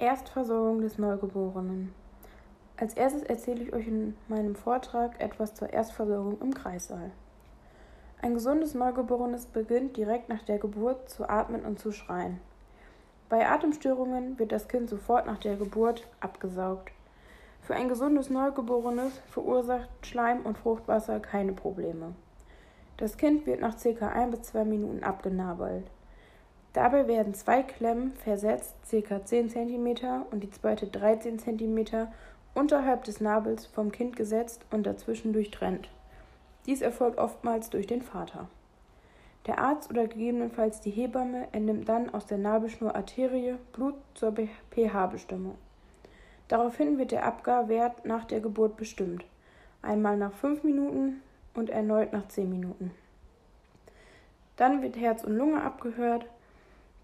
Erstversorgung des Neugeborenen. Als erstes erzähle ich euch in meinem Vortrag etwas zur Erstversorgung im Kreissaal. Ein gesundes Neugeborenes beginnt direkt nach der Geburt zu atmen und zu schreien. Bei Atemstörungen wird das Kind sofort nach der Geburt abgesaugt. Für ein gesundes Neugeborenes verursacht Schleim und Fruchtwasser keine Probleme. Das Kind wird nach ca. ein bis zwei Minuten abgenabelt. Dabei werden zwei Klemmen versetzt, ca. 10 cm und die zweite 13 cm unterhalb des Nabels vom Kind gesetzt und dazwischen durchtrennt. Dies erfolgt oftmals durch den Vater. Der Arzt oder gegebenenfalls die Hebamme entnimmt dann aus der Nabelschnur Arterie Blut zur pH-Bestimmung. Daraufhin wird der Abgarwert nach der Geburt bestimmt, einmal nach 5 Minuten und erneut nach 10 Minuten. Dann wird Herz und Lunge abgehört,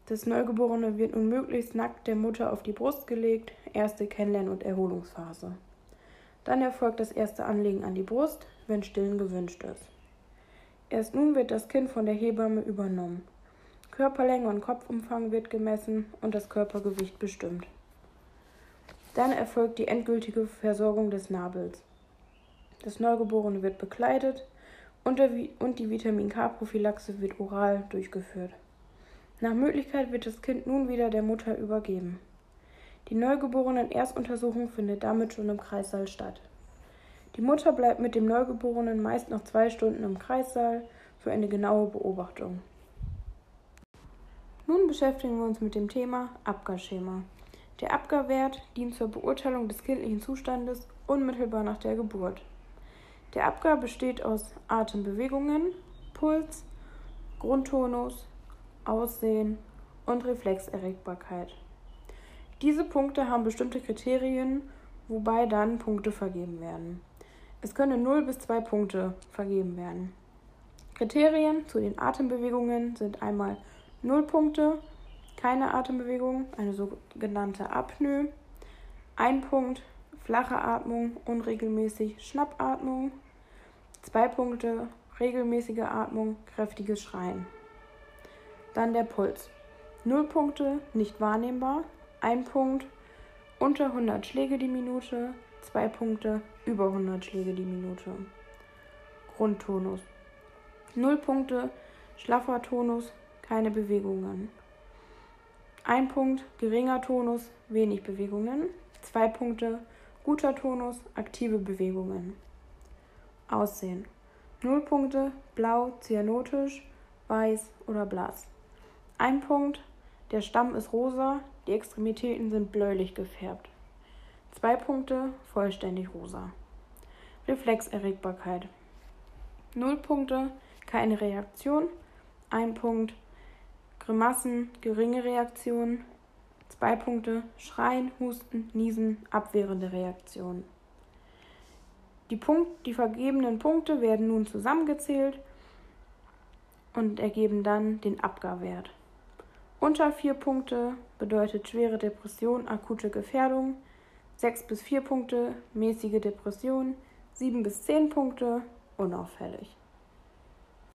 das Neugeborene wird nun möglichst nackt der Mutter auf die Brust gelegt, erste Kennenlern- und Erholungsphase. Dann erfolgt das erste Anlegen an die Brust, wenn Stillen gewünscht ist. Erst nun wird das Kind von der Hebamme übernommen. Körperlänge und Kopfumfang wird gemessen und das Körpergewicht bestimmt. Dann erfolgt die endgültige Versorgung des Nabels. Das Neugeborene wird bekleidet und die Vitamin K-Prophylaxe wird oral durchgeführt. Nach Möglichkeit wird das Kind nun wieder der Mutter übergeben. Die neugeborenen Erstuntersuchung findet damit schon im Kreissaal statt. Die Mutter bleibt mit dem Neugeborenen meist noch zwei Stunden im Kreissaal für eine genaue Beobachtung. Nun beschäftigen wir uns mit dem Thema Abgarschema. Der Abgarwert dient zur Beurteilung des kindlichen Zustandes unmittelbar nach der Geburt. Der Abgar besteht aus Atembewegungen, Puls, Grundtonus, Aussehen und Reflexerregbarkeit. Diese Punkte haben bestimmte Kriterien, wobei dann Punkte vergeben werden. Es können 0 bis 2 Punkte vergeben werden. Kriterien zu den Atembewegungen sind einmal 0 Punkte, keine Atembewegung, eine sogenannte Apnoe, 1 Punkt, flache Atmung, unregelmäßig Schnappatmung, 2 Punkte, regelmäßige Atmung, kräftiges Schreien. Dann der Puls. 0 Punkte, nicht wahrnehmbar. 1 Punkt, unter 100 Schläge die Minute. 2 Punkte, über 100 Schläge die Minute. Grundtonus. 0 Punkte, schlaffer Tonus, keine Bewegungen. 1 Punkt, geringer Tonus, wenig Bewegungen. 2 Punkte, guter Tonus, aktive Bewegungen. Aussehen. 0 Punkte, blau, cyanotisch, weiß oder blass. Ein Punkt, der Stamm ist rosa, die Extremitäten sind bläulich gefärbt. Zwei Punkte, vollständig rosa. Reflexerregbarkeit. Null Punkte, keine Reaktion. Ein Punkt, Grimassen, geringe Reaktion. Zwei Punkte, Schreien, Husten, Niesen, abwehrende Reaktion. Die, Punkt, die vergebenen Punkte werden nun zusammengezählt und ergeben dann den Abgarwert. Unter 4 Punkte bedeutet schwere Depression, akute Gefährdung. 6 bis 4 Punkte mäßige Depression. 7 bis 10 Punkte unauffällig.